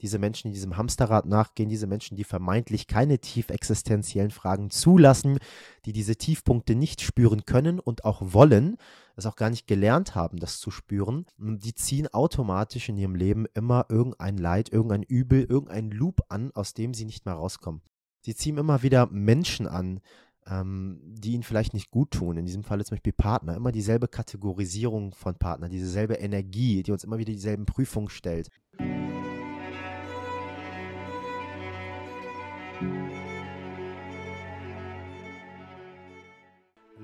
diese Menschen, die diesem Hamsterrad nachgehen, diese Menschen, die vermeintlich keine tief existenziellen Fragen zulassen, die diese Tiefpunkte nicht spüren können und auch wollen, es auch gar nicht gelernt haben, das zu spüren, die ziehen automatisch in ihrem Leben immer irgendein Leid, irgendein Übel, irgendein Loop an, aus dem sie nicht mehr rauskommen. Sie ziehen immer wieder Menschen an, ähm, die ihnen vielleicht nicht gut tun. In diesem Fall zum Beispiel Partner. Immer dieselbe Kategorisierung von Partnern, dieselbe Energie, die uns immer wieder dieselben Prüfungen stellt.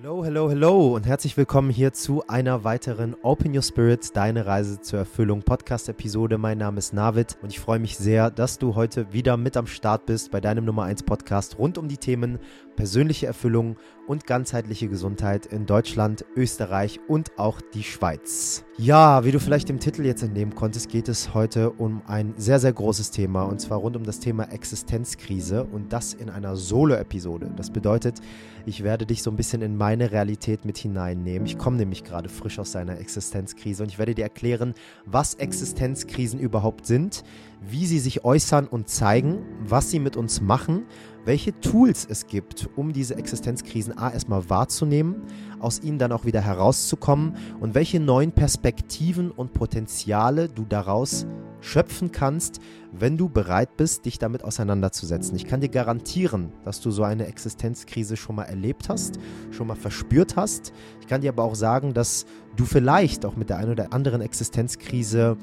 Hallo, hallo, hallo und herzlich willkommen hier zu einer weiteren Open Your Spirit, deine Reise zur Erfüllung Podcast-Episode. Mein Name ist Navid und ich freue mich sehr, dass du heute wieder mit am Start bist bei deinem Nummer 1 Podcast rund um die Themen persönliche Erfüllung und ganzheitliche Gesundheit in Deutschland, Österreich und auch die Schweiz. Ja, wie du vielleicht dem Titel jetzt entnehmen konntest, geht es heute um ein sehr, sehr großes Thema und zwar rund um das Thema Existenzkrise und das in einer Solo-Episode. Das bedeutet, ich werde dich so ein bisschen in meine Realität mit hineinnehmen. Ich komme nämlich gerade frisch aus einer Existenzkrise und ich werde dir erklären, was Existenzkrisen überhaupt sind, wie sie sich äußern und zeigen, was sie mit uns machen welche Tools es gibt, um diese Existenzkrisen A erstmal wahrzunehmen, aus ihnen dann auch wieder herauszukommen und welche neuen Perspektiven und Potenziale du daraus schöpfen kannst, wenn du bereit bist, dich damit auseinanderzusetzen. Ich kann dir garantieren, dass du so eine Existenzkrise schon mal erlebt hast, schon mal verspürt hast. Ich kann dir aber auch sagen, dass du vielleicht auch mit der einen oder anderen Existenzkrise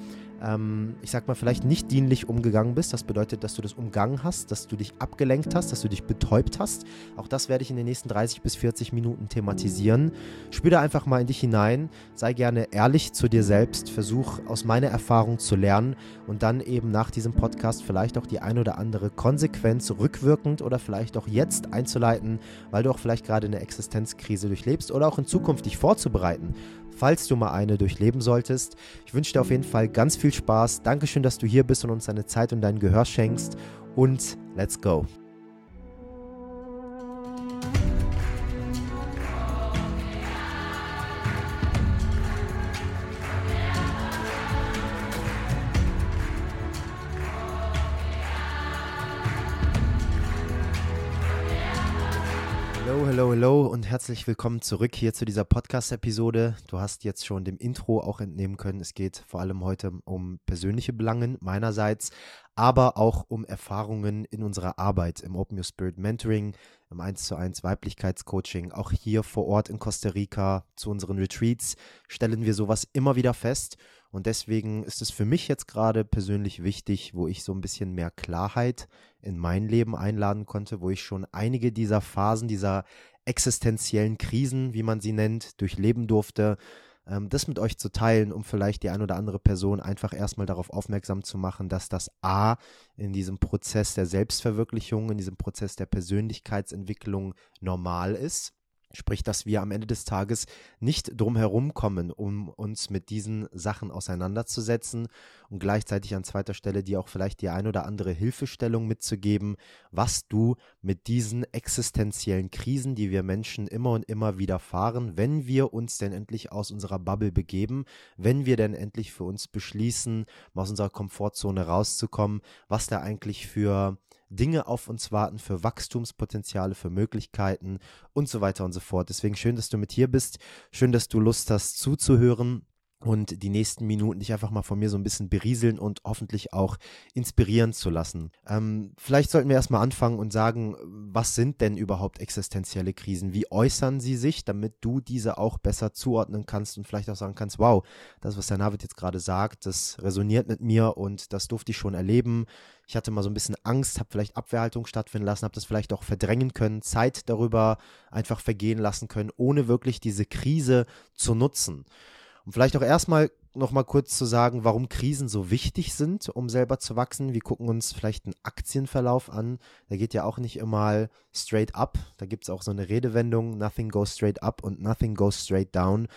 ähm, ich sag mal, vielleicht nicht dienlich umgegangen bist. Das bedeutet, dass du das umgangen hast, dass du dich abgelenkt hast, dass du dich betäubt hast. Auch das werde ich in den nächsten 30 bis 40 Minuten thematisieren. Spür da einfach mal in dich hinein, sei gerne ehrlich zu dir selbst, versuch aus meiner Erfahrung zu lernen und dann eben nach diesem Podcast vielleicht auch die ein oder andere Konsequenz rückwirkend oder vielleicht auch jetzt einzuleiten, weil du auch vielleicht gerade eine Existenzkrise durchlebst oder auch in Zukunft dich vorzubereiten falls du mal eine durchleben solltest. Ich wünsche dir auf jeden Fall ganz viel Spaß. Dankeschön, dass du hier bist und uns deine Zeit und dein Gehör schenkst. Und let's go. Hallo, hallo, und herzlich willkommen zurück hier zu dieser Podcast-Episode. Du hast jetzt schon dem Intro auch entnehmen können, es geht vor allem heute um persönliche Belangen meinerseits, aber auch um Erfahrungen in unserer Arbeit im Open Your Spirit Mentoring, im 1 zu 1 Weiblichkeitscoaching. Auch hier vor Ort in Costa Rica zu unseren Retreats stellen wir sowas immer wieder fest. Und deswegen ist es für mich jetzt gerade persönlich wichtig, wo ich so ein bisschen mehr Klarheit in mein Leben einladen konnte, wo ich schon einige dieser Phasen, dieser existenziellen Krisen, wie man sie nennt, durchleben durfte, ähm, das mit euch zu teilen, um vielleicht die ein oder andere Person einfach erstmal darauf aufmerksam zu machen, dass das A in diesem Prozess der Selbstverwirklichung, in diesem Prozess der Persönlichkeitsentwicklung normal ist Sprich, dass wir am Ende des Tages nicht drum herum kommen, um uns mit diesen Sachen auseinanderzusetzen und gleichzeitig an zweiter Stelle dir auch vielleicht die ein oder andere Hilfestellung mitzugeben, was du mit diesen existenziellen Krisen, die wir Menschen immer und immer wieder fahren, wenn wir uns denn endlich aus unserer Bubble begeben, wenn wir denn endlich für uns beschließen, aus unserer Komfortzone rauszukommen, was da eigentlich für Dinge auf uns warten, für Wachstumspotenziale, für Möglichkeiten und so weiter und so fort. Deswegen schön, dass du mit hier bist. Schön, dass du Lust hast zuzuhören und die nächsten Minuten dich einfach mal von mir so ein bisschen berieseln und hoffentlich auch inspirieren zu lassen. Ähm, vielleicht sollten wir erstmal anfangen und sagen, was sind denn überhaupt existenzielle Krisen? Wie äußern sie sich, damit du diese auch besser zuordnen kannst und vielleicht auch sagen kannst, wow, das, was der Navid jetzt gerade sagt, das resoniert mit mir und das durfte ich schon erleben. Ich hatte mal so ein bisschen Angst, habe vielleicht Abwehrhaltung stattfinden lassen, habe das vielleicht auch verdrängen können, Zeit darüber einfach vergehen lassen können, ohne wirklich diese Krise zu nutzen. Und vielleicht auch erstmal noch mal kurz zu sagen, warum Krisen so wichtig sind, um selber zu wachsen. Wir gucken uns vielleicht einen Aktienverlauf an. Der geht ja auch nicht immer straight up. Da gibt es auch so eine Redewendung, nothing goes straight up und nothing goes straight down.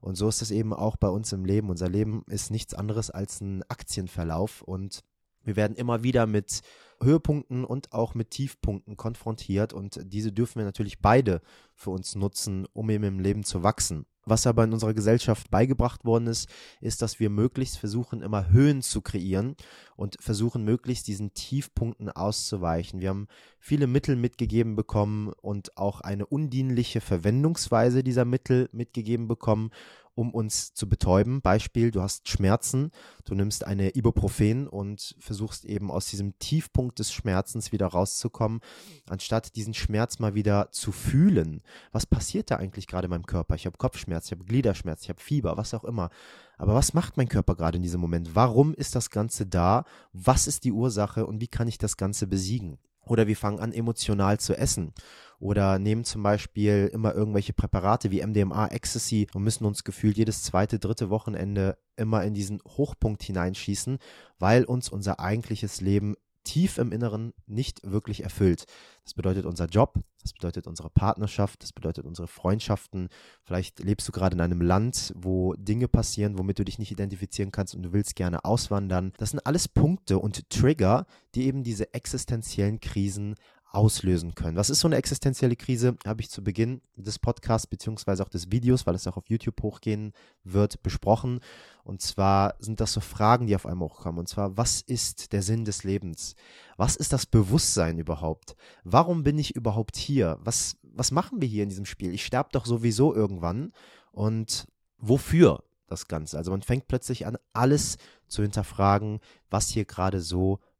Und so ist es eben auch bei uns im Leben. Unser Leben ist nichts anderes als ein Aktienverlauf und wir werden immer wieder mit Höhepunkten und auch mit Tiefpunkten konfrontiert und diese dürfen wir natürlich beide für uns nutzen, um eben im Leben zu wachsen. Was aber in unserer Gesellschaft beigebracht worden ist, ist, dass wir möglichst versuchen, immer Höhen zu kreieren und versuchen, möglichst diesen Tiefpunkten auszuweichen. Wir haben viele Mittel mitgegeben bekommen und auch eine undienliche Verwendungsweise dieser Mittel mitgegeben bekommen, um uns zu betäuben. Beispiel, du hast Schmerzen, du nimmst eine Ibuprofen und versuchst eben aus diesem Tiefpunkt des Schmerzens wieder rauszukommen, anstatt diesen Schmerz mal wieder zu fühlen. Was passiert da eigentlich gerade in meinem Körper? Ich habe Kopfschmerz, ich habe Gliederschmerz, ich habe Fieber, was auch immer. Aber was macht mein Körper gerade in diesem Moment? Warum ist das Ganze da? Was ist die Ursache und wie kann ich das Ganze besiegen? Oder wir fangen an, emotional zu essen. Oder nehmen zum Beispiel immer irgendwelche Präparate wie MDMA, Ecstasy und müssen uns gefühlt jedes zweite, dritte Wochenende immer in diesen Hochpunkt hineinschießen, weil uns unser eigentliches Leben tief im Inneren nicht wirklich erfüllt. Das bedeutet unser Job, das bedeutet unsere Partnerschaft, das bedeutet unsere Freundschaften. Vielleicht lebst du gerade in einem Land, wo Dinge passieren, womit du dich nicht identifizieren kannst und du willst gerne auswandern. Das sind alles Punkte und Trigger, die eben diese existenziellen Krisen auslösen können. Was ist so eine existenzielle Krise? Habe ich zu Beginn des Podcasts beziehungsweise auch des Videos, weil es auch auf YouTube hochgehen wird, besprochen. Und zwar sind das so Fragen, die auf einmal hochkommen. Und zwar, was ist der Sinn des Lebens? Was ist das Bewusstsein überhaupt? Warum bin ich überhaupt hier? Was, was machen wir hier in diesem Spiel? Ich sterbe doch sowieso irgendwann. Und wofür das Ganze? Also man fängt plötzlich an, alles zu hinterfragen, was hier gerade so passiert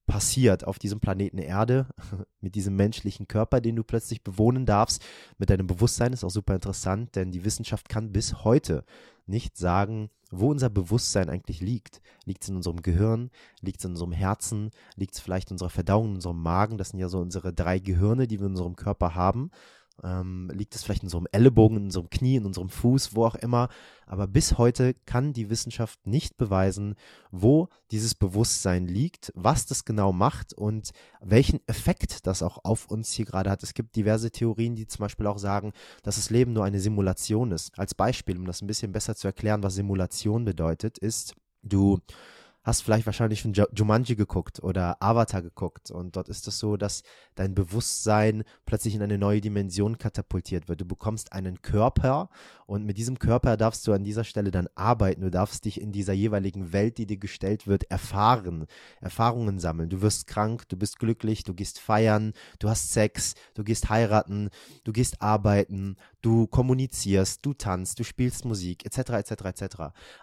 auf diesem Planeten Erde mit diesem menschlichen Körper, den du plötzlich bewohnen darfst, mit deinem Bewusstsein ist auch super interessant, denn die Wissenschaft kann bis heute nicht sagen, wo unser Bewusstsein eigentlich liegt. Liegt es in unserem Gehirn? Liegt es in unserem Herzen? Liegt es vielleicht in unserer Verdauung, in unserem Magen? Das sind ja so unsere drei Gehirne, die wir in unserem Körper haben. Ähm, liegt es vielleicht in unserem Ellenbogen, in unserem Knie, in unserem Fuß, wo auch immer. Aber bis heute kann die Wissenschaft nicht beweisen, wo dieses Bewusstsein liegt, was das genau macht und welchen Effekt das auch auf uns hier gerade hat. Es gibt diverse Theorien, die zum Beispiel auch sagen, dass das Leben nur eine Simulation ist. Als Beispiel, um das ein bisschen besser zu erklären, was Simulation bedeutet, ist, du hast vielleicht wahrscheinlich schon Jumanji geguckt oder Avatar geguckt und dort ist es so, dass dein Bewusstsein plötzlich in eine neue Dimension katapultiert wird. Du bekommst einen Körper und mit diesem Körper darfst du an dieser Stelle dann arbeiten. Du darfst dich in dieser jeweiligen Welt, die dir gestellt wird, erfahren, Erfahrungen sammeln. Du wirst krank, du bist glücklich, du gehst feiern, du hast Sex, du gehst heiraten, du gehst arbeiten, du kommunizierst, du tanzt, du spielst Musik, etc., etc., etc.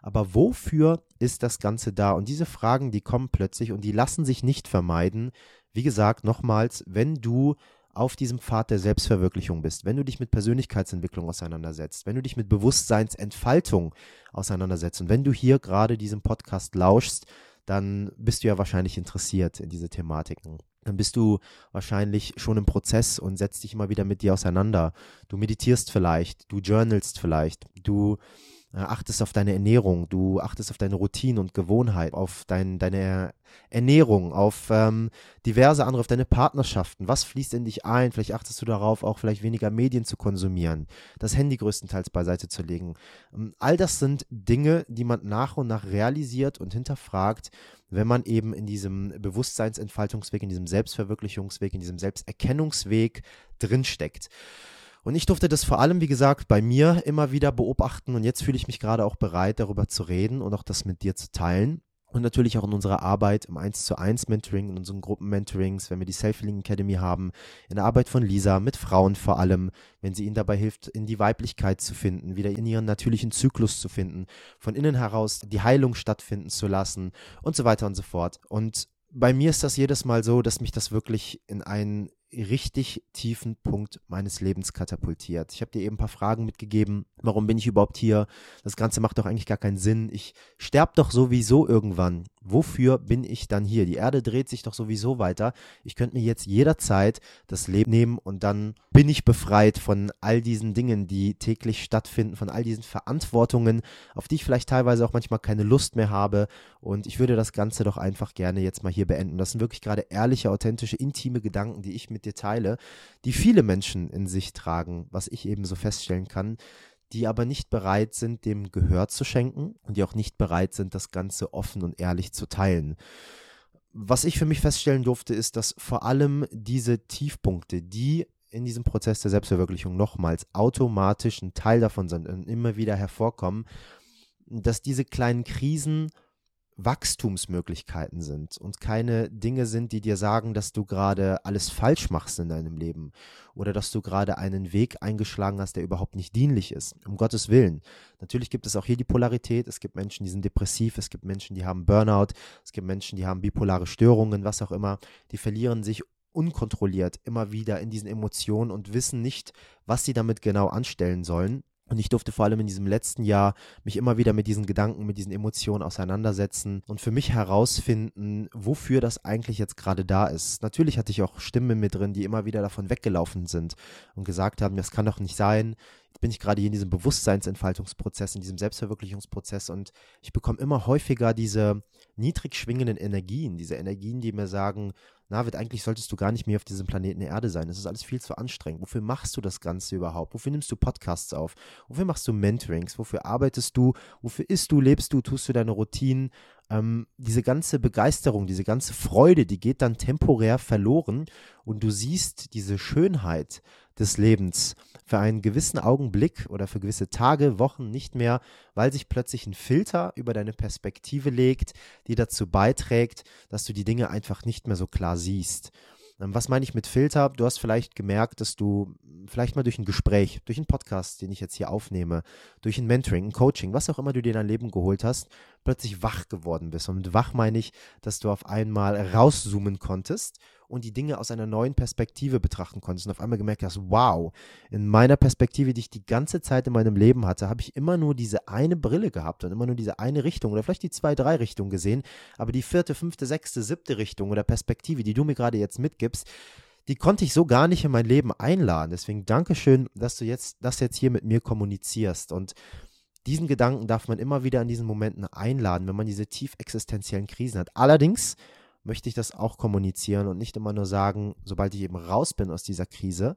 Aber wofür ist das Ganze da? Und diese Fragen, die kommen plötzlich und die lassen sich nicht vermeiden. Wie gesagt, nochmals, wenn du auf diesem Pfad der Selbstverwirklichung bist, wenn du dich mit Persönlichkeitsentwicklung auseinandersetzt, wenn du dich mit Bewusstseinsentfaltung auseinandersetzt und wenn du hier gerade diesem Podcast lauschst, dann bist du ja wahrscheinlich interessiert in diese Thematiken. Dann bist du wahrscheinlich schon im Prozess und setzt dich immer wieder mit dir auseinander. Du meditierst vielleicht, du journalst vielleicht, du achtest auf deine Ernährung, du achtest auf deine Routine und Gewohnheit, auf dein, deine Ernährung, auf ähm, diverse andere, auf deine Partnerschaften. Was fließt in dich ein? Vielleicht achtest du darauf, auch vielleicht weniger Medien zu konsumieren, das Handy größtenteils beiseite zu legen. Ähm, all das sind Dinge, die man nach und nach realisiert und hinterfragt, wenn man eben in diesem Bewusstseinsentfaltungsweg, in diesem Selbstverwirklichungsweg, in diesem Selbsterkennungsweg drinsteckt. Und ich durfte das vor allem, wie gesagt, bei mir immer wieder beobachten und jetzt fühle ich mich gerade auch bereit, darüber zu reden und auch das mit dir zu teilen. Und natürlich auch in unserer Arbeit im 1 zu 1 Mentoring, in unseren Gruppenmentorings, wenn wir die Self-Healing Academy haben, in der Arbeit von Lisa mit Frauen vor allem, wenn sie ihnen dabei hilft, in die Weiblichkeit zu finden, wieder in ihren natürlichen Zyklus zu finden, von innen heraus die Heilung stattfinden zu lassen und so weiter und so fort. Und bei mir ist das jedes Mal so, dass mich das wirklich in einen richtig tiefen Punkt meines Lebens katapultiert. Ich habe dir eben ein paar Fragen mitgegeben. Warum bin ich überhaupt hier? Das Ganze macht doch eigentlich gar keinen Sinn. Ich sterbe doch sowieso irgendwann. Wofür bin ich dann hier? Die Erde dreht sich doch sowieso weiter. Ich könnte mir jetzt jederzeit das Leben nehmen und dann bin ich befreit von all diesen Dingen, die täglich stattfinden, von all diesen Verantwortungen, auf die ich vielleicht teilweise auch manchmal keine Lust mehr habe. Und ich würde das Ganze doch einfach gerne jetzt mal hier beenden. Das sind wirklich gerade ehrliche, authentische, intime Gedanken, die ich mit dir teile, die viele Menschen in sich tragen, was ich eben so feststellen kann die aber nicht bereit sind, dem Gehör zu schenken und die auch nicht bereit sind, das Ganze offen und ehrlich zu teilen. Was ich für mich feststellen durfte, ist, dass vor allem diese Tiefpunkte, die in diesem Prozess der Selbstverwirklichung nochmals automatisch ein Teil davon sind und immer wieder hervorkommen, dass diese kleinen Krisen Wachstumsmöglichkeiten sind und keine Dinge sind, die dir sagen, dass du gerade alles falsch machst in deinem Leben oder dass du gerade einen Weg eingeschlagen hast, der überhaupt nicht dienlich ist. Um Gottes Willen. Natürlich gibt es auch hier die Polarität. Es gibt Menschen, die sind depressiv, es gibt Menschen, die haben Burnout, es gibt Menschen, die haben bipolare Störungen, was auch immer. Die verlieren sich unkontrolliert immer wieder in diesen Emotionen und wissen nicht, was sie damit genau anstellen sollen. Und ich durfte vor allem in diesem letzten Jahr mich immer wieder mit diesen Gedanken, mit diesen Emotionen auseinandersetzen und für mich herausfinden, wofür das eigentlich jetzt gerade da ist. Natürlich hatte ich auch Stimmen mit drin, die immer wieder davon weggelaufen sind und gesagt haben, das kann doch nicht sein. Jetzt bin ich gerade hier in diesem Bewusstseinsentfaltungsprozess, in diesem Selbstverwirklichungsprozess und ich bekomme immer häufiger diese niedrig schwingenden Energien, diese Energien, die mir sagen, Navid, eigentlich solltest du gar nicht mehr auf diesem Planeten Erde sein. Das ist alles viel zu anstrengend. Wofür machst du das Ganze überhaupt? Wofür nimmst du Podcasts auf? Wofür machst du Mentorings? Wofür arbeitest du? Wofür isst du, lebst du, tust du deine Routinen? Ähm, diese ganze Begeisterung, diese ganze Freude, die geht dann temporär verloren und du siehst diese Schönheit des Lebens für einen gewissen Augenblick oder für gewisse Tage, Wochen nicht mehr, weil sich plötzlich ein Filter über deine Perspektive legt, die dazu beiträgt, dass du die Dinge einfach nicht mehr so klar siehst. Ähm, was meine ich mit Filter? Du hast vielleicht gemerkt, dass du vielleicht mal durch ein Gespräch, durch einen Podcast, den ich jetzt hier aufnehme, durch ein Mentoring, ein Coaching, was auch immer du dir in dein Leben geholt hast, plötzlich wach geworden bist. Und mit wach meine ich, dass du auf einmal rauszoomen konntest und die Dinge aus einer neuen Perspektive betrachten konntest und auf einmal gemerkt hast, wow, in meiner Perspektive, die ich die ganze Zeit in meinem Leben hatte, habe ich immer nur diese eine Brille gehabt und immer nur diese eine Richtung oder vielleicht die zwei, drei Richtungen gesehen, aber die vierte, fünfte, sechste, siebte Richtung oder Perspektive, die du mir gerade jetzt mitgibst, die konnte ich so gar nicht in mein Leben einladen. Deswegen Dankeschön, dass du jetzt das jetzt hier mit mir kommunizierst und diesen Gedanken darf man immer wieder in diesen Momenten einladen, wenn man diese tief existenziellen Krisen hat. Allerdings möchte ich das auch kommunizieren und nicht immer nur sagen, sobald ich eben raus bin aus dieser Krise,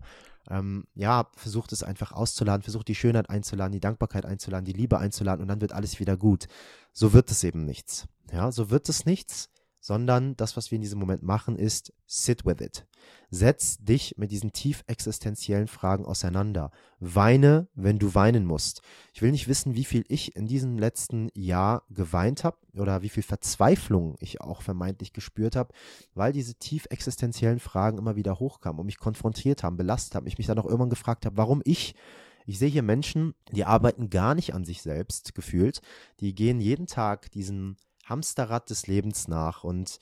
ähm, ja, versucht es einfach auszuladen, versucht die Schönheit einzuladen, die Dankbarkeit einzuladen, die Liebe einzuladen und dann wird alles wieder gut. So wird es eben nichts. Ja, so wird es nichts sondern das, was wir in diesem Moment machen, ist sit with it. Setz dich mit diesen tief existenziellen Fragen auseinander. Weine, wenn du weinen musst. Ich will nicht wissen, wie viel ich in diesem letzten Jahr geweint habe oder wie viel Verzweiflung ich auch vermeintlich gespürt habe, weil diese tief existenziellen Fragen immer wieder hochkamen und mich konfrontiert haben, belastet haben. Ich mich dann auch irgendwann gefragt habe, warum ich ich sehe hier Menschen, die arbeiten gar nicht an sich selbst gefühlt. Die gehen jeden Tag diesen Hamsterrad des Lebens nach und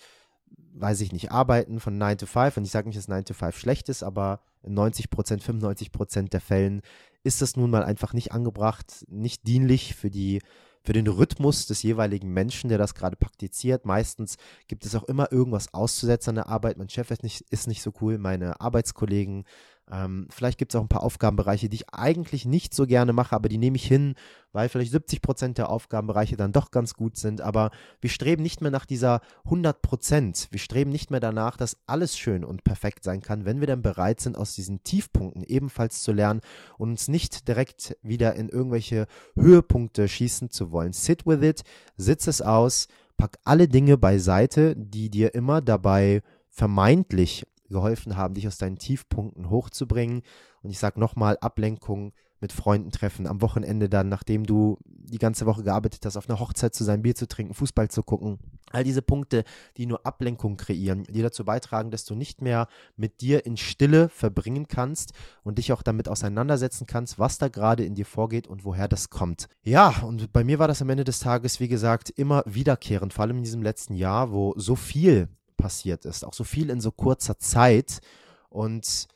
weiß ich nicht, arbeiten von 9 to 5 und ich sage nicht, dass 9 to 5 schlecht ist, aber in 90 Prozent, 95 Prozent der Fällen ist das nun mal einfach nicht angebracht, nicht dienlich für die für den Rhythmus des jeweiligen Menschen, der das gerade praktiziert. Meistens gibt es auch immer irgendwas auszusetzen an der Arbeit. Mein Chef ist nicht, ist nicht so cool, meine Arbeitskollegen ähm, vielleicht gibt es auch ein paar Aufgabenbereiche, die ich eigentlich nicht so gerne mache, aber die nehme ich hin, weil vielleicht 70 Prozent der Aufgabenbereiche dann doch ganz gut sind. Aber wir streben nicht mehr nach dieser 100 Prozent. Wir streben nicht mehr danach, dass alles schön und perfekt sein kann, wenn wir dann bereit sind, aus diesen Tiefpunkten ebenfalls zu lernen und uns nicht direkt wieder in irgendwelche Höhepunkte schießen zu wollen. Sit with it, sitz es aus, pack alle Dinge beiseite, die dir immer dabei vermeintlich geholfen haben, dich aus deinen Tiefpunkten hochzubringen. Und ich sage nochmal, Ablenkung mit Freunden treffen, am Wochenende dann, nachdem du die ganze Woche gearbeitet hast, auf einer Hochzeit zu sein, Bier zu trinken, Fußball zu gucken. All diese Punkte, die nur Ablenkung kreieren, die dazu beitragen, dass du nicht mehr mit dir in Stille verbringen kannst und dich auch damit auseinandersetzen kannst, was da gerade in dir vorgeht und woher das kommt. Ja, und bei mir war das am Ende des Tages, wie gesagt, immer wiederkehrend, vor allem in diesem letzten Jahr, wo so viel passiert ist. Auch so viel in so kurzer Zeit. Und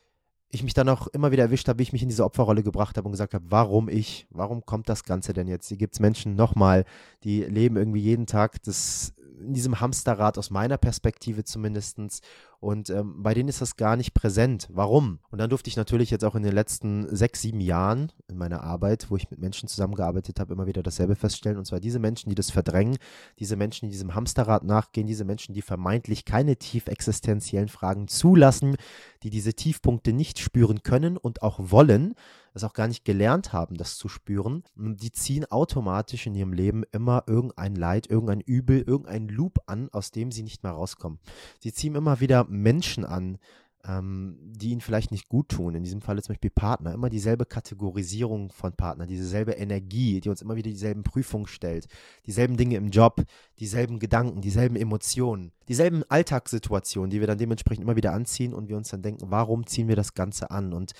ich mich dann auch immer wieder erwischt habe, wie ich mich in diese Opferrolle gebracht habe und gesagt habe, warum ich? Warum kommt das Ganze denn jetzt? Hier gibt es Menschen nochmal, die leben irgendwie jeden Tag das in diesem Hamsterrad aus meiner Perspektive zumindest. Und ähm, bei denen ist das gar nicht präsent. Warum? Und dann durfte ich natürlich jetzt auch in den letzten sechs, sieben Jahren in meiner Arbeit, wo ich mit Menschen zusammengearbeitet habe, immer wieder dasselbe feststellen. Und zwar diese Menschen, die das verdrängen, diese Menschen, die diesem Hamsterrad nachgehen, diese Menschen, die vermeintlich keine tief existenziellen Fragen zulassen, die diese Tiefpunkte nicht spüren können und auch wollen, das auch gar nicht gelernt haben, das zu spüren, die ziehen automatisch in ihrem Leben immer irgendein Leid, irgendein Übel, irgendein Loop an, aus dem sie nicht mehr rauskommen. Sie ziehen immer wieder Menschen an, ähm, die ihnen vielleicht nicht gut tun. In diesem Fall zum Beispiel Partner. Immer dieselbe Kategorisierung von Partner, dieselbe Energie, die uns immer wieder dieselben Prüfungen stellt, dieselben Dinge im Job, dieselben Gedanken, dieselben Emotionen, dieselben Alltagssituationen, die wir dann dementsprechend immer wieder anziehen und wir uns dann denken, warum ziehen wir das Ganze an? Und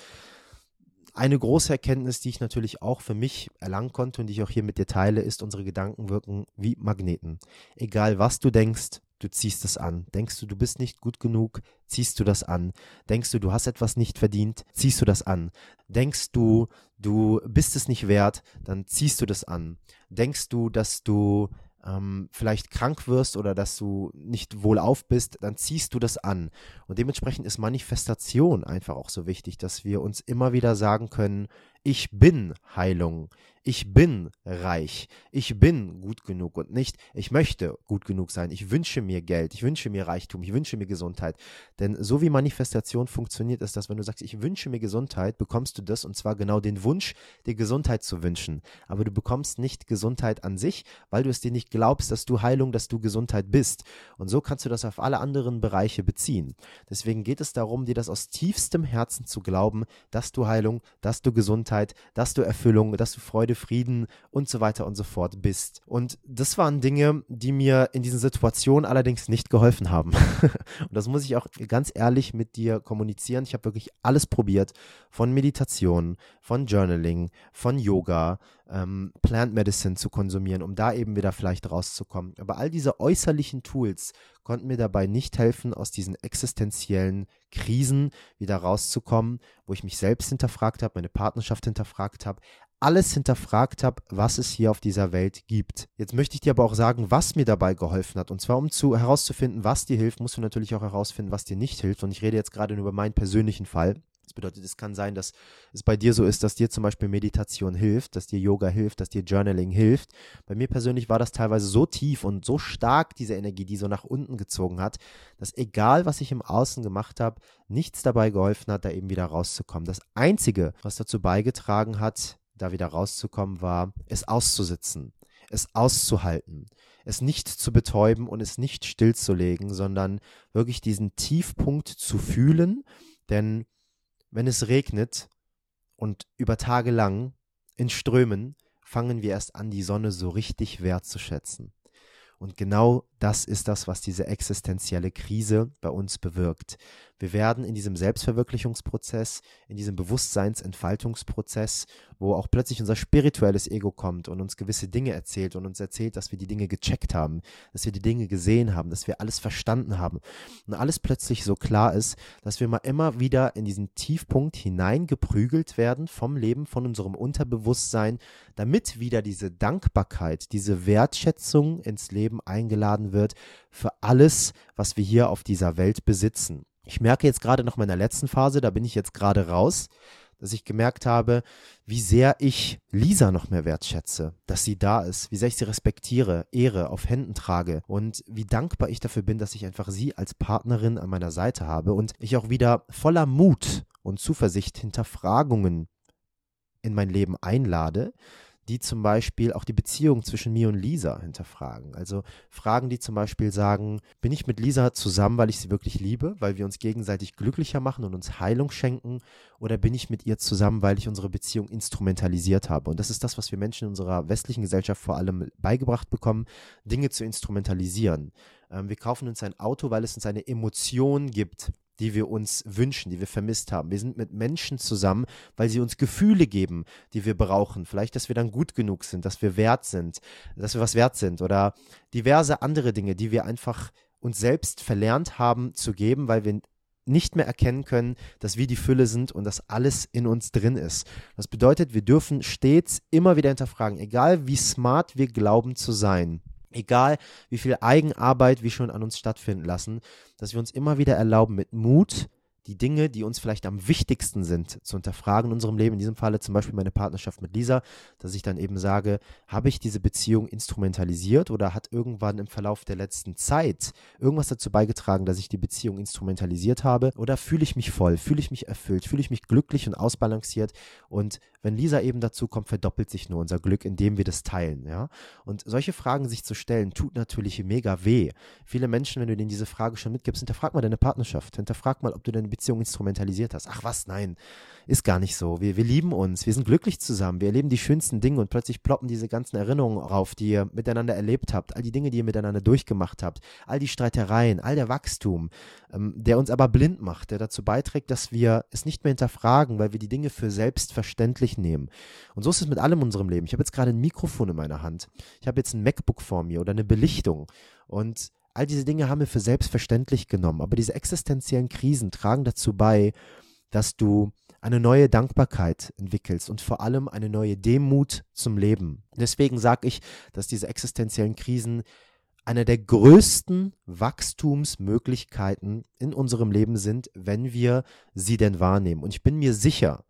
eine große Erkenntnis, die ich natürlich auch für mich erlangen konnte und die ich auch hier mit dir teile, ist, unsere Gedanken wirken wie Magneten. Egal was du denkst, du ziehst es an. Denkst du, du bist nicht gut genug, ziehst du das an. Denkst du, du hast etwas nicht verdient, ziehst du das an. Denkst du, du bist es nicht wert, dann ziehst du das an. Denkst du, dass du ähm, vielleicht krank wirst oder dass du nicht wohlauf bist, dann ziehst du das an. Und dementsprechend ist Manifestation einfach auch so wichtig, dass wir uns immer wieder sagen können, ich bin Heilung, ich bin reich, ich bin gut genug und nicht, ich möchte gut genug sein, ich wünsche mir Geld, ich wünsche mir Reichtum, ich wünsche mir Gesundheit. Denn so wie Manifestation funktioniert, ist das, wenn du sagst, ich wünsche mir Gesundheit, bekommst du das und zwar genau den Wunsch, dir Gesundheit zu wünschen. Aber du bekommst nicht Gesundheit an sich, weil du es dir nicht glaubst, dass du Heilung, dass du Gesundheit bist. Und so kannst du das auf alle anderen Bereiche beziehen. Deswegen geht es darum, dir das aus tiefstem Herzen zu glauben, dass du Heilung, dass du Gesundheit, dass du Erfüllung, dass du Freude, Frieden und so weiter und so fort bist. Und das waren Dinge, die mir in diesen Situationen allerdings nicht geholfen haben. und das muss ich auch ganz ehrlich mit dir kommunizieren. Ich habe wirklich alles probiert, von Meditation, von Journaling, von Yoga, ähm, Plant Medicine zu konsumieren, um da eben wieder vielleicht rauszukommen. Aber all diese äußerlichen Tools konnten mir dabei nicht helfen, aus diesen existenziellen Krisen wieder rauszukommen, wo ich mich selbst hinterfragt habe, meine Partnerschaft hinterfragt habe, alles hinterfragt habe, was es hier auf dieser Welt gibt. Jetzt möchte ich dir aber auch sagen, was mir dabei geholfen hat. Und zwar, um zu, herauszufinden, was dir hilft, musst du natürlich auch herausfinden, was dir nicht hilft. Und ich rede jetzt gerade nur über meinen persönlichen Fall. Das bedeutet, es kann sein, dass es bei dir so ist, dass dir zum Beispiel Meditation hilft, dass dir Yoga hilft, dass dir Journaling hilft. Bei mir persönlich war das teilweise so tief und so stark, diese Energie, die so nach unten gezogen hat, dass egal, was ich im Außen gemacht habe, nichts dabei geholfen hat, da eben wieder rauszukommen. Das Einzige, was dazu beigetragen hat, da wieder rauszukommen, war, es auszusitzen, es auszuhalten, es nicht zu betäuben und es nicht stillzulegen, sondern wirklich diesen Tiefpunkt zu fühlen, denn wenn es regnet und über Tage lang in Strömen fangen wir erst an, die Sonne so richtig wertzuschätzen. Und genau das ist das, was diese existenzielle Krise bei uns bewirkt. Wir werden in diesem Selbstverwirklichungsprozess, in diesem Bewusstseinsentfaltungsprozess, wo auch plötzlich unser spirituelles Ego kommt und uns gewisse Dinge erzählt und uns erzählt, dass wir die Dinge gecheckt haben, dass wir die Dinge gesehen haben, dass wir alles verstanden haben und alles plötzlich so klar ist, dass wir mal immer wieder in diesen Tiefpunkt hineingeprügelt werden vom Leben, von unserem Unterbewusstsein, damit wieder diese Dankbarkeit, diese Wertschätzung ins Leben eingeladen wird für alles, was wir hier auf dieser Welt besitzen. Ich merke jetzt gerade nach meiner letzten Phase, da bin ich jetzt gerade raus, dass ich gemerkt habe, wie sehr ich Lisa noch mehr wertschätze, dass sie da ist, wie sehr ich sie respektiere, ehre, auf Händen trage und wie dankbar ich dafür bin, dass ich einfach sie als Partnerin an meiner Seite habe und ich auch wieder voller Mut und Zuversicht Hinterfragungen in mein Leben einlade, die zum Beispiel auch die Beziehung zwischen mir und Lisa hinterfragen. Also Fragen, die zum Beispiel sagen, bin ich mit Lisa zusammen, weil ich sie wirklich liebe, weil wir uns gegenseitig glücklicher machen und uns Heilung schenken, oder bin ich mit ihr zusammen, weil ich unsere Beziehung instrumentalisiert habe? Und das ist das, was wir Menschen in unserer westlichen Gesellschaft vor allem beigebracht bekommen, Dinge zu instrumentalisieren. Ähm, wir kaufen uns ein Auto, weil es uns eine Emotion gibt die wir uns wünschen, die wir vermisst haben. Wir sind mit Menschen zusammen, weil sie uns Gefühle geben, die wir brauchen. Vielleicht, dass wir dann gut genug sind, dass wir wert sind, dass wir was wert sind oder diverse andere Dinge, die wir einfach uns selbst verlernt haben zu geben, weil wir nicht mehr erkennen können, dass wir die Fülle sind und dass alles in uns drin ist. Das bedeutet, wir dürfen stets immer wieder hinterfragen, egal wie smart wir glauben zu sein, egal wie viel Eigenarbeit wir schon an uns stattfinden lassen, dass wir uns immer wieder erlauben, mit Mut die Dinge, die uns vielleicht am wichtigsten sind, zu hinterfragen in unserem Leben. In diesem Falle zum Beispiel meine Partnerschaft mit Lisa, dass ich dann eben sage, habe ich diese Beziehung instrumentalisiert oder hat irgendwann im Verlauf der letzten Zeit irgendwas dazu beigetragen, dass ich die Beziehung instrumentalisiert habe? Oder fühle ich mich voll, fühle ich mich erfüllt, fühle ich mich glücklich und ausbalanciert und wenn Lisa eben dazu kommt, verdoppelt sich nur unser Glück, indem wir das teilen, ja. Und solche Fragen sich zu stellen, tut natürlich mega weh. Viele Menschen, wenn du denen diese Frage schon mitgibst, hinterfrag mal deine Partnerschaft, hinterfrag mal, ob du deine Beziehung instrumentalisiert hast. Ach was, nein, ist gar nicht so. Wir, wir lieben uns, wir sind glücklich zusammen, wir erleben die schönsten Dinge und plötzlich ploppen diese ganzen Erinnerungen rauf, die ihr miteinander erlebt habt, all die Dinge, die ihr miteinander durchgemacht habt, all die Streitereien, all der Wachstum, ähm, der uns aber blind macht, der dazu beiträgt, dass wir es nicht mehr hinterfragen, weil wir die Dinge für selbstverständlich nehmen. Und so ist es mit allem in unserem Leben. Ich habe jetzt gerade ein Mikrofon in meiner Hand. Ich habe jetzt ein MacBook vor mir oder eine Belichtung. Und all diese Dinge haben wir für selbstverständlich genommen. Aber diese existenziellen Krisen tragen dazu bei, dass du eine neue Dankbarkeit entwickelst und vor allem eine neue Demut zum Leben. Deswegen sage ich, dass diese existenziellen Krisen eine der größten Wachstumsmöglichkeiten in unserem Leben sind, wenn wir sie denn wahrnehmen. Und ich bin mir sicher,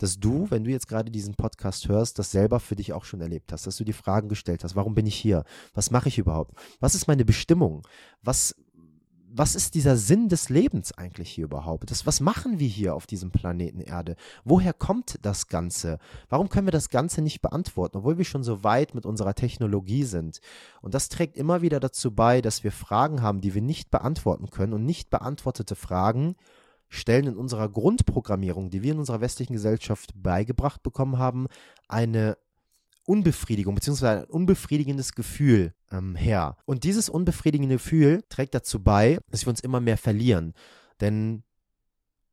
dass du, wenn du jetzt gerade diesen Podcast hörst, das selber für dich auch schon erlebt hast, dass du die Fragen gestellt hast, warum bin ich hier? Was mache ich überhaupt? Was ist meine Bestimmung? Was, was ist dieser Sinn des Lebens eigentlich hier überhaupt? Das, was machen wir hier auf diesem Planeten Erde? Woher kommt das Ganze? Warum können wir das Ganze nicht beantworten, obwohl wir schon so weit mit unserer Technologie sind? Und das trägt immer wieder dazu bei, dass wir Fragen haben, die wir nicht beantworten können. Und nicht beantwortete Fragen stellen in unserer Grundprogrammierung, die wir in unserer westlichen Gesellschaft beigebracht bekommen haben, eine Unbefriedigung bzw. ein unbefriedigendes Gefühl ähm, her. Und dieses unbefriedigende Gefühl trägt dazu bei, dass wir uns immer mehr verlieren. Denn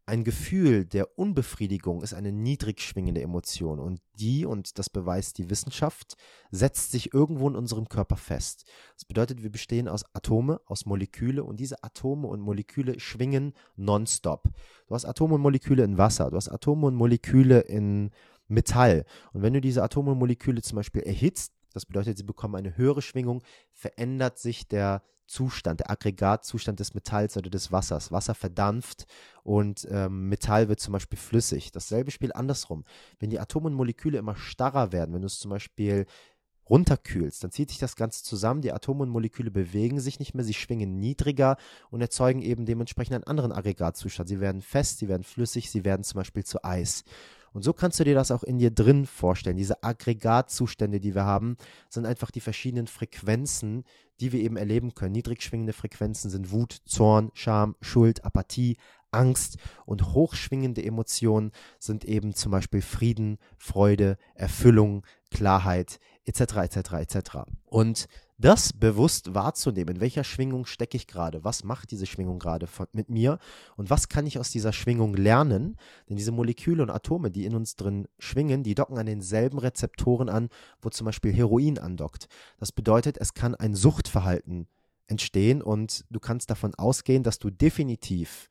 ein Gefühl der Unbefriedigung ist eine niedrig schwingende Emotion und die, und das beweist die Wissenschaft, setzt sich irgendwo in unserem Körper fest. Das bedeutet, wir bestehen aus Atome, aus Moleküle und diese Atome und Moleküle schwingen nonstop. Du hast Atome und Moleküle in Wasser, du hast Atome und Moleküle in Metall. Und wenn du diese Atome und Moleküle zum Beispiel erhitzt, das bedeutet, sie bekommen eine höhere Schwingung, verändert sich der Zustand, der Aggregatzustand des Metalls oder des Wassers. Wasser verdampft und ähm, Metall wird zum Beispiel flüssig. Dasselbe Spiel andersrum. Wenn die Atome und Moleküle immer starrer werden, wenn du es zum Beispiel runterkühlst, dann zieht sich das Ganze zusammen, die Atome und Moleküle bewegen sich nicht mehr, sie schwingen niedriger und erzeugen eben dementsprechend einen anderen Aggregatzustand. Sie werden fest, sie werden flüssig, sie werden zum Beispiel zu Eis. Und so kannst du dir das auch in dir drin vorstellen. Diese Aggregatzustände, die wir haben, sind einfach die verschiedenen Frequenzen, die wir eben erleben können. Niedrig schwingende Frequenzen sind Wut, Zorn, Scham, Schuld, Apathie, Angst und hochschwingende Emotionen sind eben zum Beispiel Frieden, Freude, Erfüllung, Klarheit etc. etc. etc. Und das bewusst wahrzunehmen, in welcher Schwingung stecke ich gerade, was macht diese Schwingung gerade mit mir? Und was kann ich aus dieser Schwingung lernen, denn diese Moleküle und Atome, die in uns drin schwingen, die docken an denselben Rezeptoren an, wo zum Beispiel Heroin andockt. Das bedeutet, es kann ein Suchtverhalten entstehen und du kannst davon ausgehen, dass du definitiv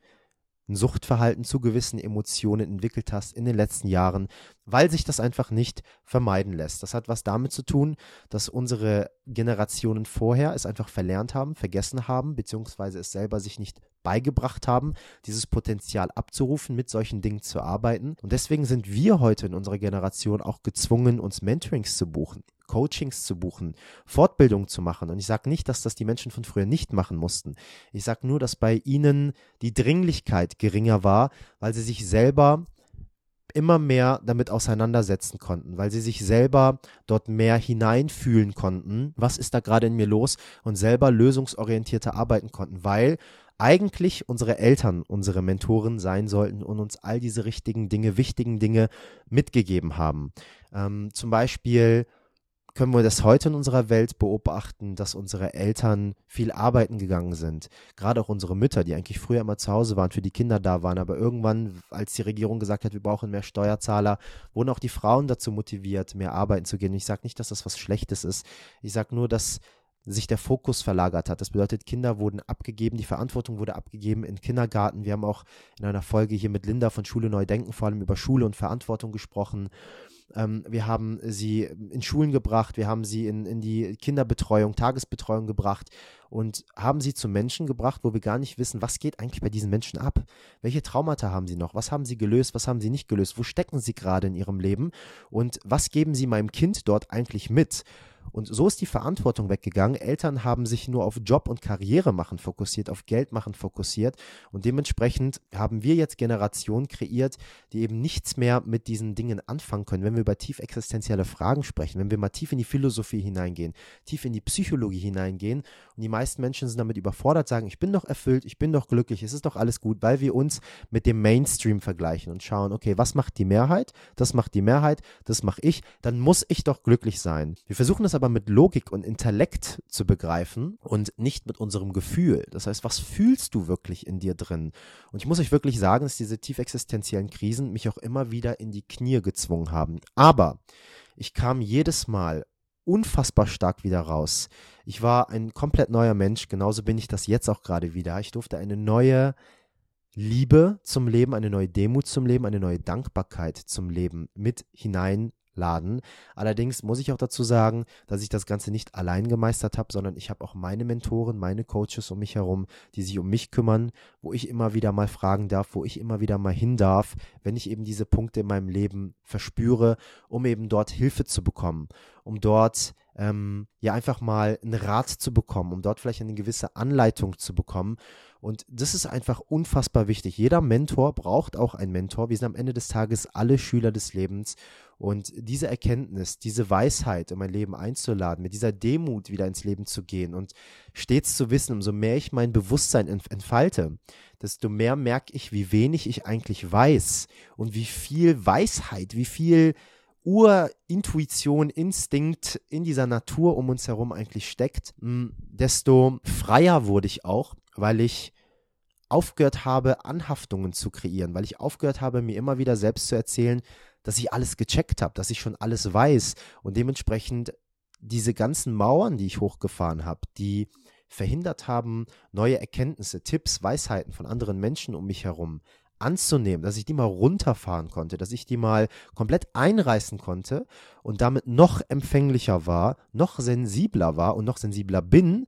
ein Suchtverhalten zu gewissen Emotionen entwickelt hast in den letzten Jahren, weil sich das einfach nicht vermeiden lässt. Das hat was damit zu tun, dass unsere Generationen vorher es einfach verlernt haben, vergessen haben, beziehungsweise es selber sich nicht beigebracht haben, dieses Potenzial abzurufen, mit solchen Dingen zu arbeiten. Und deswegen sind wir heute in unserer Generation auch gezwungen, uns Mentorings zu buchen. Coachings zu buchen, Fortbildung zu machen. Und ich sage nicht, dass das die Menschen von früher nicht machen mussten. Ich sage nur, dass bei ihnen die Dringlichkeit geringer war, weil sie sich selber immer mehr damit auseinandersetzen konnten, weil sie sich selber dort mehr hineinfühlen konnten, was ist da gerade in mir los und selber lösungsorientierter arbeiten konnten, weil eigentlich unsere Eltern unsere Mentoren sein sollten und uns all diese richtigen Dinge, wichtigen Dinge mitgegeben haben. Ähm, zum Beispiel können wir das heute in unserer Welt beobachten, dass unsere Eltern viel arbeiten gegangen sind. Gerade auch unsere Mütter, die eigentlich früher immer zu Hause waren, für die Kinder da waren. Aber irgendwann, als die Regierung gesagt hat, wir brauchen mehr Steuerzahler, wurden auch die Frauen dazu motiviert, mehr arbeiten zu gehen. Ich sage nicht, dass das was Schlechtes ist. Ich sage nur, dass sich der Fokus verlagert hat. Das bedeutet, Kinder wurden abgegeben, die Verantwortung wurde abgegeben in Kindergarten. Wir haben auch in einer Folge hier mit Linda von Schule Neu Denken vor allem über Schule und Verantwortung gesprochen. Ähm, wir haben sie in Schulen gebracht, wir haben sie in, in die Kinderbetreuung, Tagesbetreuung gebracht und haben sie zu Menschen gebracht, wo wir gar nicht wissen, was geht eigentlich bei diesen Menschen ab? Welche Traumata haben sie noch? Was haben sie gelöst? Was haben sie nicht gelöst? Wo stecken sie gerade in ihrem Leben? Und was geben sie meinem Kind dort eigentlich mit? Und so ist die Verantwortung weggegangen. Eltern haben sich nur auf Job und Karriere machen fokussiert, auf Geld machen fokussiert. Und dementsprechend haben wir jetzt Generationen kreiert, die eben nichts mehr mit diesen Dingen anfangen können. Wenn wir über tief existenzielle Fragen sprechen, wenn wir mal tief in die Philosophie hineingehen, tief in die Psychologie hineingehen und die meisten Menschen sind damit überfordert, sagen, ich bin doch erfüllt, ich bin doch glücklich, es ist doch alles gut, weil wir uns mit dem Mainstream vergleichen und schauen, okay, was macht die Mehrheit? Das macht die Mehrheit, das mache ich, dann muss ich doch glücklich sein. Wir versuchen das aber mit Logik und Intellekt zu begreifen und nicht mit unserem Gefühl. Das heißt, was fühlst du wirklich in dir drin? Und ich muss euch wirklich sagen, dass diese tief existenziellen Krisen mich auch immer wieder in die Knie gezwungen haben. Aber ich kam jedes Mal unfassbar stark wieder raus. Ich war ein komplett neuer Mensch, genauso bin ich das jetzt auch gerade wieder. Ich durfte eine neue Liebe zum Leben, eine neue Demut zum Leben, eine neue Dankbarkeit zum Leben mit hinein laden. Allerdings muss ich auch dazu sagen, dass ich das Ganze nicht allein gemeistert habe, sondern ich habe auch meine Mentoren, meine Coaches um mich herum, die sich um mich kümmern, wo ich immer wieder mal fragen darf, wo ich immer wieder mal hin darf, wenn ich eben diese Punkte in meinem Leben verspüre, um eben dort Hilfe zu bekommen, um dort ähm, ja einfach mal einen Rat zu bekommen, um dort vielleicht eine gewisse Anleitung zu bekommen. Und das ist einfach unfassbar wichtig. Jeder Mentor braucht auch einen Mentor. Wir sind am Ende des Tages alle Schüler des Lebens. Und diese Erkenntnis, diese Weisheit in mein Leben einzuladen, mit dieser Demut wieder ins Leben zu gehen und stets zu wissen, umso mehr ich mein Bewusstsein entfalte, desto mehr merke ich, wie wenig ich eigentlich weiß und wie viel Weisheit, wie viel Urintuition, Instinkt in dieser Natur um uns herum eigentlich steckt, hm, desto freier wurde ich auch, weil ich aufgehört habe, Anhaftungen zu kreieren, weil ich aufgehört habe, mir immer wieder selbst zu erzählen, dass ich alles gecheckt habe, dass ich schon alles weiß und dementsprechend diese ganzen Mauern, die ich hochgefahren habe, die verhindert haben, neue Erkenntnisse, Tipps, Weisheiten von anderen Menschen um mich herum anzunehmen, dass ich die mal runterfahren konnte, dass ich die mal komplett einreißen konnte und damit noch empfänglicher war, noch sensibler war und noch sensibler bin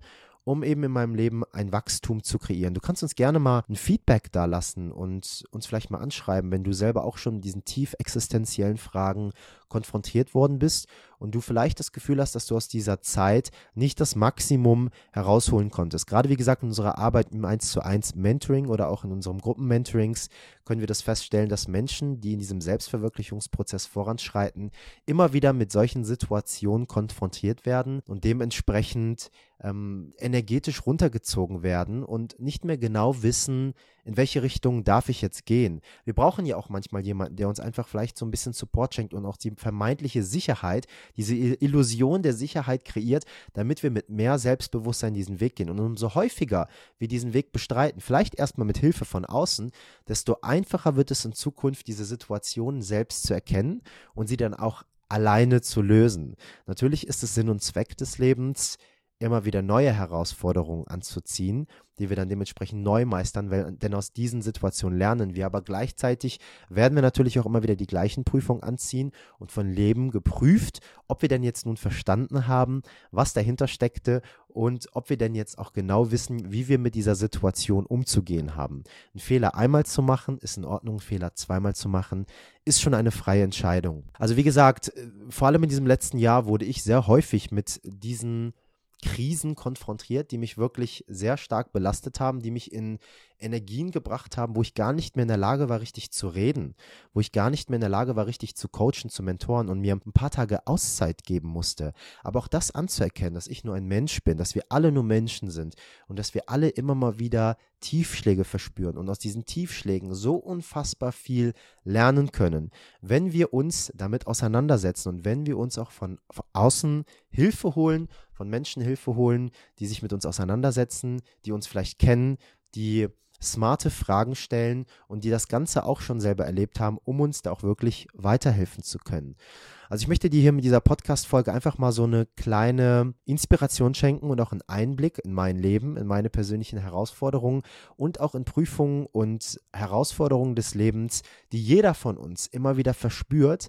um eben in meinem Leben ein Wachstum zu kreieren. Du kannst uns gerne mal ein Feedback da lassen und uns vielleicht mal anschreiben, wenn du selber auch schon diesen tief existenziellen Fragen konfrontiert worden bist und du vielleicht das Gefühl hast, dass du aus dieser Zeit nicht das Maximum herausholen konntest. Gerade wie gesagt, in unserer Arbeit im 1 zu 1 Mentoring oder auch in unserem Gruppenmentorings können wir das feststellen, dass Menschen, die in diesem Selbstverwirklichungsprozess voranschreiten, immer wieder mit solchen Situationen konfrontiert werden und dementsprechend ähm, energetisch runtergezogen werden und nicht mehr genau wissen, in welche Richtung darf ich jetzt gehen. Wir brauchen ja auch manchmal jemanden, der uns einfach vielleicht so ein bisschen Support schenkt und auch die vermeintliche Sicherheit, diese Illusion der Sicherheit kreiert, damit wir mit mehr Selbstbewusstsein diesen Weg gehen. Und umso häufiger wir diesen Weg bestreiten, vielleicht erstmal mit Hilfe von außen, desto einfacher wird es in Zukunft, diese Situationen selbst zu erkennen und sie dann auch alleine zu lösen. Natürlich ist es Sinn und Zweck des Lebens, immer wieder neue Herausforderungen anzuziehen, die wir dann dementsprechend neu meistern, denn aus diesen Situationen lernen wir. Aber gleichzeitig werden wir natürlich auch immer wieder die gleichen Prüfungen anziehen und von Leben geprüft, ob wir denn jetzt nun verstanden haben, was dahinter steckte und ob wir denn jetzt auch genau wissen, wie wir mit dieser Situation umzugehen haben. Ein Fehler einmal zu machen, ist in Ordnung, Fehler zweimal zu machen, ist schon eine freie Entscheidung. Also wie gesagt, äh, vor allem in diesem letzten Jahr wurde ich sehr häufig mit diesen Krisen konfrontiert, die mich wirklich sehr stark belastet haben, die mich in Energien gebracht haben, wo ich gar nicht mehr in der Lage war, richtig zu reden, wo ich gar nicht mehr in der Lage war, richtig zu coachen, zu mentoren und mir ein paar Tage Auszeit geben musste. Aber auch das anzuerkennen, dass ich nur ein Mensch bin, dass wir alle nur Menschen sind und dass wir alle immer mal wieder Tiefschläge verspüren und aus diesen Tiefschlägen so unfassbar viel lernen können, wenn wir uns damit auseinandersetzen und wenn wir uns auch von, außen Hilfe holen, von Menschen Hilfe holen, die sich mit uns auseinandersetzen, die uns vielleicht kennen, die smarte Fragen stellen und die das Ganze auch schon selber erlebt haben, um uns da auch wirklich weiterhelfen zu können. Also ich möchte dir hier mit dieser Podcast-Folge einfach mal so eine kleine Inspiration schenken und auch einen Einblick in mein Leben, in meine persönlichen Herausforderungen und auch in Prüfungen und Herausforderungen des Lebens, die jeder von uns immer wieder verspürt,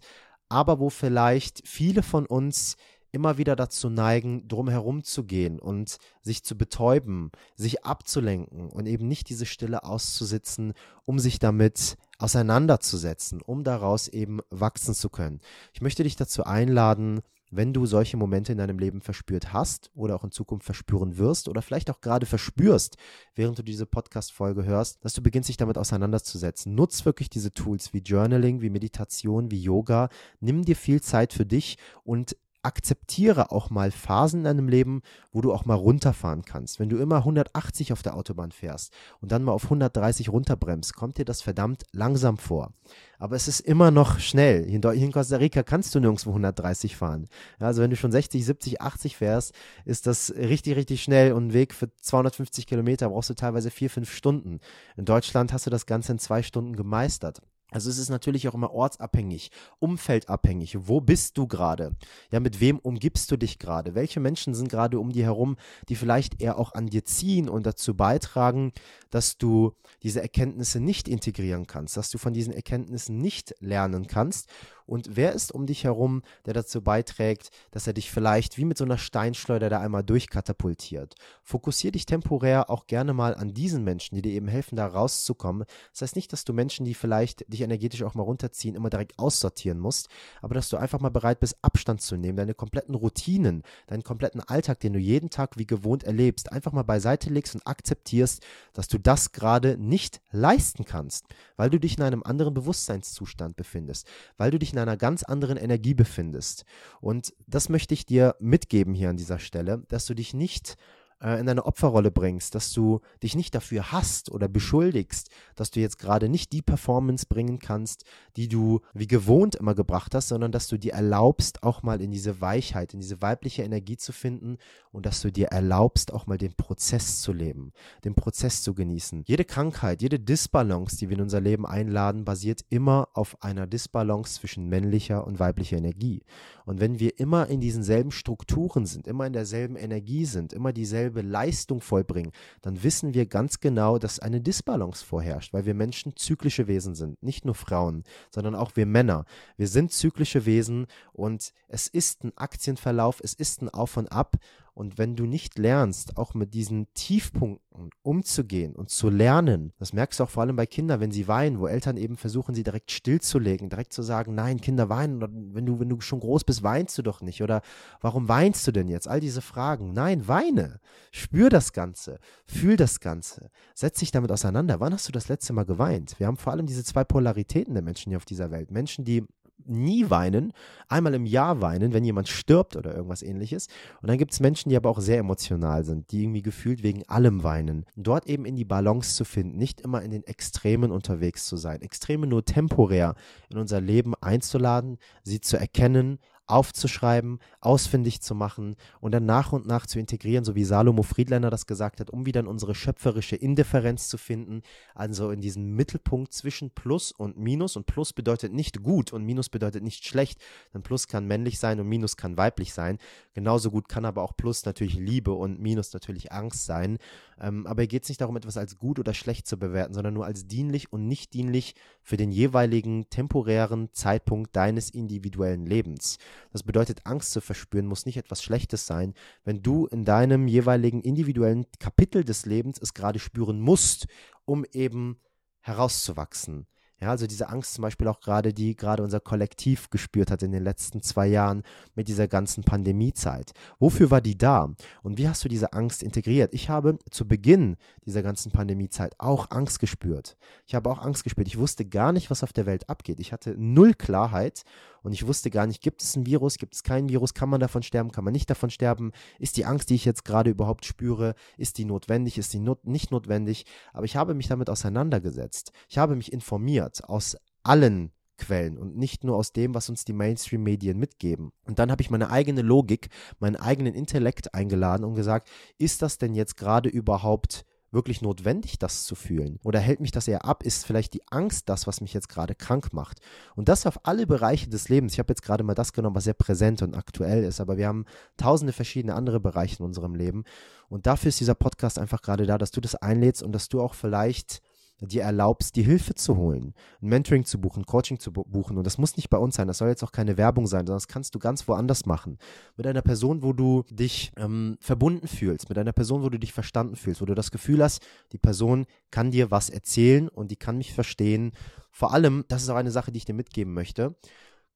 aber wo vielleicht viele von uns immer wieder dazu neigen, drumherum zu gehen und sich zu betäuben, sich abzulenken und eben nicht diese Stille auszusitzen, um sich damit auseinanderzusetzen, um daraus eben wachsen zu können. Ich möchte dich dazu einladen, wenn du solche Momente in deinem Leben verspürt hast oder auch in Zukunft verspüren wirst oder vielleicht auch gerade verspürst, während du diese Podcast-Folge hörst, dass du beginnst, dich damit auseinanderzusetzen. Nutz wirklich diese Tools wie Journaling, wie Meditation, wie Yoga. Nimm dir viel Zeit für dich und akzeptiere auch mal Phasen in deinem Leben, wo du auch mal runterfahren kannst. Wenn du immer 180 auf der Autobahn fährst und dann mal auf 130 runterbremst, kommt dir das verdammt langsam vor. Aber es ist immer noch schnell. Hier in Costa Rica kannst du nirgendwo 130 fahren. Also wenn du schon 60, 70, 80 fährst, ist das richtig, richtig schnell und ein Weg für 250 Kilometer brauchst du teilweise vier, fünf Stunden. In Deutschland hast du das Ganze in zwei Stunden gemeistert. Also es ist natürlich auch immer ortsabhängig, umfeldabhängig. Wo bist du gerade? Ja, mit wem umgibst du dich gerade? Welche Menschen sind gerade um dir herum, die vielleicht eher auch an dir ziehen und dazu beitragen, dass du diese Erkenntnisse nicht integrieren kannst, dass du von diesen Erkenntnissen nicht lernen kannst und wer ist um dich herum, der dazu beiträgt, dass er dich vielleicht wie mit so einer Steinschleuder da einmal durchkatapultiert? Fokussier dich temporär auch gerne mal an diesen Menschen, die dir eben helfen, da rauszukommen. Das heißt nicht, dass du Menschen, die vielleicht dich energetisch auch mal runterziehen, immer direkt aussortieren musst, aber dass du einfach mal bereit bist, Abstand zu nehmen, deine kompletten Routinen, deinen kompletten Alltag, den du jeden Tag wie gewohnt erlebst, einfach mal beiseite legst und akzeptierst, dass du das gerade nicht leisten kannst, weil du dich in einem anderen Bewusstseinszustand befindest, weil du dich in in einer ganz anderen Energie befindest. Und das möchte ich dir mitgeben hier an dieser Stelle, dass du dich nicht äh, in eine Opferrolle bringst, dass du dich nicht dafür hasst oder beschuldigst, dass du jetzt gerade nicht die Performance bringen kannst, die du wie gewohnt immer gebracht hast, sondern dass du dir erlaubst, auch mal in diese Weichheit, in diese weibliche Energie zu finden und dass du dir erlaubst, auch mal den Prozess zu leben, den Prozess zu genießen. Jede Krankheit, jede Disbalance, die wir in unser Leben einladen, basiert immer auf einer Disbalance zwischen männlicher und weiblicher Energie. Und wenn wir immer in diesen selben Strukturen sind, immer in derselben Energie sind, immer dieselbe dieselbe Leistung vollbringen, dann wissen wir ganz genau, dass eine Disbalance vorherrscht, weil wir Menschen zyklische Wesen sind. Nicht nur Frauen, sondern auch wir Männer. Wir sind zyklische Wesen und es ist ein Aktienverlauf, es ist ein Auf und Ab und wenn du nicht lernst, auch mit diesen Tiefpunkten umzugehen und zu lernen, das merkst du auch vor allem bei Kindern, wenn sie weinen, wo Eltern eben versuchen, sie direkt stillzulegen, direkt zu sagen, nein, Kinder weinen, oder wenn du, wenn du schon groß bist, weinst du doch nicht. Oder warum weinst du denn jetzt? All diese Fragen. Nein, weine. Spür das Ganze. Fühl das Ganze. Setz dich damit auseinander. Wann hast du das letzte Mal geweint? Wir haben vor allem diese zwei Polaritäten der Menschen hier auf dieser Welt. Menschen, die nie weinen, einmal im Jahr weinen, wenn jemand stirbt oder irgendwas ähnliches. Und dann gibt es Menschen, die aber auch sehr emotional sind, die irgendwie gefühlt wegen allem weinen. Dort eben in die Balance zu finden, nicht immer in den Extremen unterwegs zu sein, Extreme nur temporär in unser Leben einzuladen, sie zu erkennen, aufzuschreiben, ausfindig zu machen und dann nach und nach zu integrieren, so wie Salomo Friedländer das gesagt hat, um wieder in unsere schöpferische Indifferenz zu finden, also in diesen Mittelpunkt zwischen Plus und Minus. Und Plus bedeutet nicht gut und Minus bedeutet nicht schlecht, denn Plus kann männlich sein und Minus kann weiblich sein. Genauso gut kann aber auch Plus natürlich Liebe und Minus natürlich Angst sein. Ähm, aber hier geht es nicht darum, etwas als gut oder schlecht zu bewerten, sondern nur als dienlich und nicht dienlich für den jeweiligen temporären Zeitpunkt deines individuellen Lebens. Das bedeutet, Angst zu verspüren muss nicht etwas Schlechtes sein, wenn du in deinem jeweiligen individuellen Kapitel des Lebens es gerade spüren musst, um eben herauszuwachsen. Ja, also diese Angst zum Beispiel auch gerade, die gerade unser Kollektiv gespürt hat in den letzten zwei Jahren mit dieser ganzen Pandemiezeit. Wofür war die da? Und wie hast du diese Angst integriert? Ich habe zu Beginn dieser ganzen Pandemiezeit auch Angst gespürt. Ich habe auch Angst gespürt. Ich wusste gar nicht, was auf der Welt abgeht. Ich hatte null Klarheit und ich wusste gar nicht, gibt es ein Virus, gibt es kein Virus, kann man davon sterben, kann man nicht davon sterben, ist die Angst, die ich jetzt gerade überhaupt spüre, ist die notwendig, ist die not nicht notwendig, aber ich habe mich damit auseinandergesetzt. Ich habe mich informiert aus allen Quellen und nicht nur aus dem, was uns die Mainstream-Medien mitgeben. Und dann habe ich meine eigene Logik, meinen eigenen Intellekt eingeladen und gesagt, ist das denn jetzt gerade überhaupt wirklich notwendig, das zu fühlen? Oder hält mich das eher ab? Ist vielleicht die Angst das, was mich jetzt gerade krank macht? Und das auf alle Bereiche des Lebens. Ich habe jetzt gerade mal das genommen, was sehr präsent und aktuell ist, aber wir haben tausende verschiedene andere Bereiche in unserem Leben. Und dafür ist dieser Podcast einfach gerade da, dass du das einlädst und dass du auch vielleicht dir erlaubst, die Hilfe zu holen, ein Mentoring zu buchen, Coaching zu buchen. Und das muss nicht bei uns sein, das soll jetzt auch keine Werbung sein, sondern das kannst du ganz woanders machen. Mit einer Person, wo du dich ähm, verbunden fühlst, mit einer Person, wo du dich verstanden fühlst, wo du das Gefühl hast, die Person kann dir was erzählen und die kann mich verstehen. Vor allem, das ist auch eine Sache, die ich dir mitgeben möchte.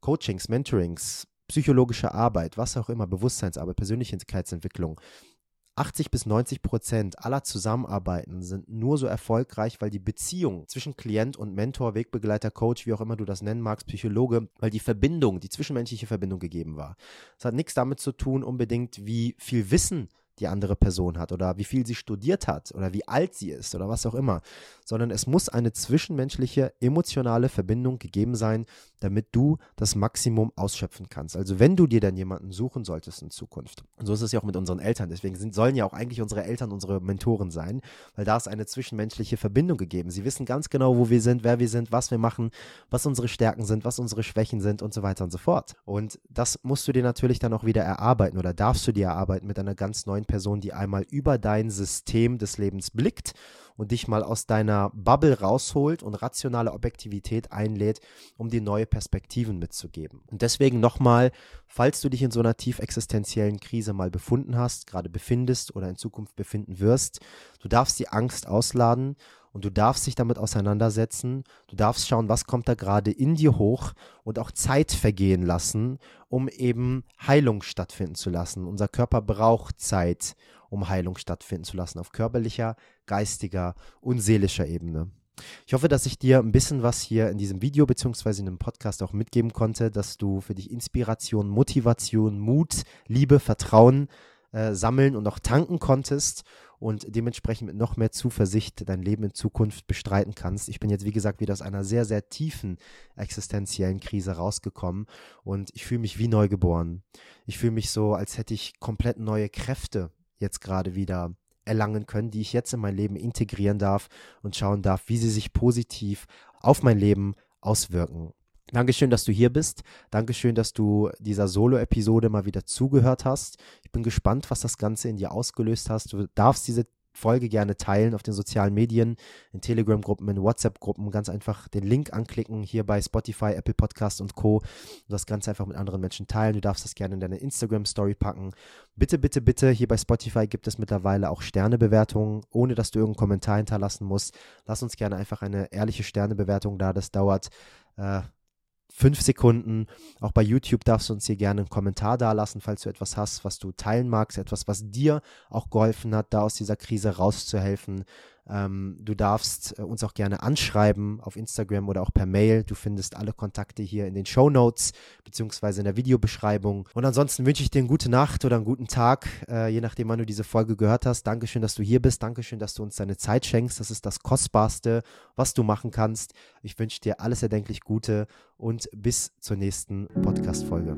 Coachings, Mentorings, psychologische Arbeit, was auch immer, Bewusstseinsarbeit, Persönlichkeitsentwicklung, 80 bis 90 Prozent aller Zusammenarbeiten sind nur so erfolgreich, weil die Beziehung zwischen Klient und Mentor, Wegbegleiter, Coach, wie auch immer du das nennen magst, Psychologe, weil die Verbindung, die zwischenmenschliche Verbindung gegeben war. Es hat nichts damit zu tun, unbedingt, wie viel Wissen die andere Person hat oder wie viel sie studiert hat oder wie alt sie ist oder was auch immer, sondern es muss eine zwischenmenschliche, emotionale Verbindung gegeben sein, damit du das Maximum ausschöpfen kannst. Also wenn du dir dann jemanden suchen solltest in Zukunft. Und so ist es ja auch mit unseren Eltern. Deswegen sind, sollen ja auch eigentlich unsere Eltern unsere Mentoren sein, weil da ist eine zwischenmenschliche Verbindung gegeben. Sie wissen ganz genau, wo wir sind, wer wir sind, was wir machen, was unsere Stärken sind, was unsere Schwächen sind und so weiter und so fort. Und das musst du dir natürlich dann auch wieder erarbeiten oder darfst du dir erarbeiten mit einer ganz neuen Person, die einmal über dein System des Lebens blickt und dich mal aus deiner Bubble rausholt und rationale Objektivität einlädt, um dir neue Perspektiven mitzugeben. Und deswegen nochmal, falls du dich in so einer tief existenziellen Krise mal befunden hast, gerade befindest oder in Zukunft befinden wirst, du darfst die Angst ausladen und du darfst dich damit auseinandersetzen. Du darfst schauen, was kommt da gerade in dir hoch und auch Zeit vergehen lassen, um eben Heilung stattfinden zu lassen. Unser Körper braucht Zeit, um Heilung stattfinden zu lassen, auf körperlicher, geistiger und seelischer Ebene. Ich hoffe, dass ich dir ein bisschen was hier in diesem Video bzw. in dem Podcast auch mitgeben konnte, dass du für dich Inspiration, Motivation, Mut, Liebe, Vertrauen äh, sammeln und auch tanken konntest und dementsprechend mit noch mehr Zuversicht dein Leben in Zukunft bestreiten kannst. Ich bin jetzt, wie gesagt, wieder aus einer sehr, sehr tiefen existenziellen Krise rausgekommen und ich fühle mich wie neu geboren. Ich fühle mich so, als hätte ich komplett neue Kräfte jetzt gerade wieder erlangen können, die ich jetzt in mein Leben integrieren darf und schauen darf, wie sie sich positiv auf mein Leben auswirken. Dankeschön, dass du hier bist. Dankeschön, dass du dieser Solo-Episode mal wieder zugehört hast. Ich bin gespannt, was das Ganze in dir ausgelöst hast. Du darfst diese Folge gerne teilen auf den sozialen Medien, in Telegram-Gruppen, in WhatsApp-Gruppen. Ganz einfach den Link anklicken, hier bei Spotify, Apple Podcast und Co. Und das Ganze einfach mit anderen Menschen teilen. Du darfst das gerne in deine Instagram-Story packen. Bitte, bitte, bitte, hier bei Spotify gibt es mittlerweile auch Sternebewertungen, ohne dass du irgendeinen Kommentar hinterlassen musst. Lass uns gerne einfach eine ehrliche Sternebewertung da. Das dauert äh, fünf Sekunden. Auch bei YouTube darfst du uns hier gerne einen Kommentar dalassen, falls du etwas hast, was du teilen magst, etwas, was dir auch geholfen hat, da aus dieser Krise rauszuhelfen. Ähm, du darfst äh, uns auch gerne anschreiben auf Instagram oder auch per Mail. Du findest alle Kontakte hier in den Show Notes bzw. in der Videobeschreibung. Und ansonsten wünsche ich dir eine gute Nacht oder einen guten Tag, äh, je nachdem, wann du diese Folge gehört hast. Dankeschön, dass du hier bist. Dankeschön, dass du uns deine Zeit schenkst. Das ist das Kostbarste, was du machen kannst. Ich wünsche dir alles erdenklich Gute und bis zur nächsten Podcast-Folge.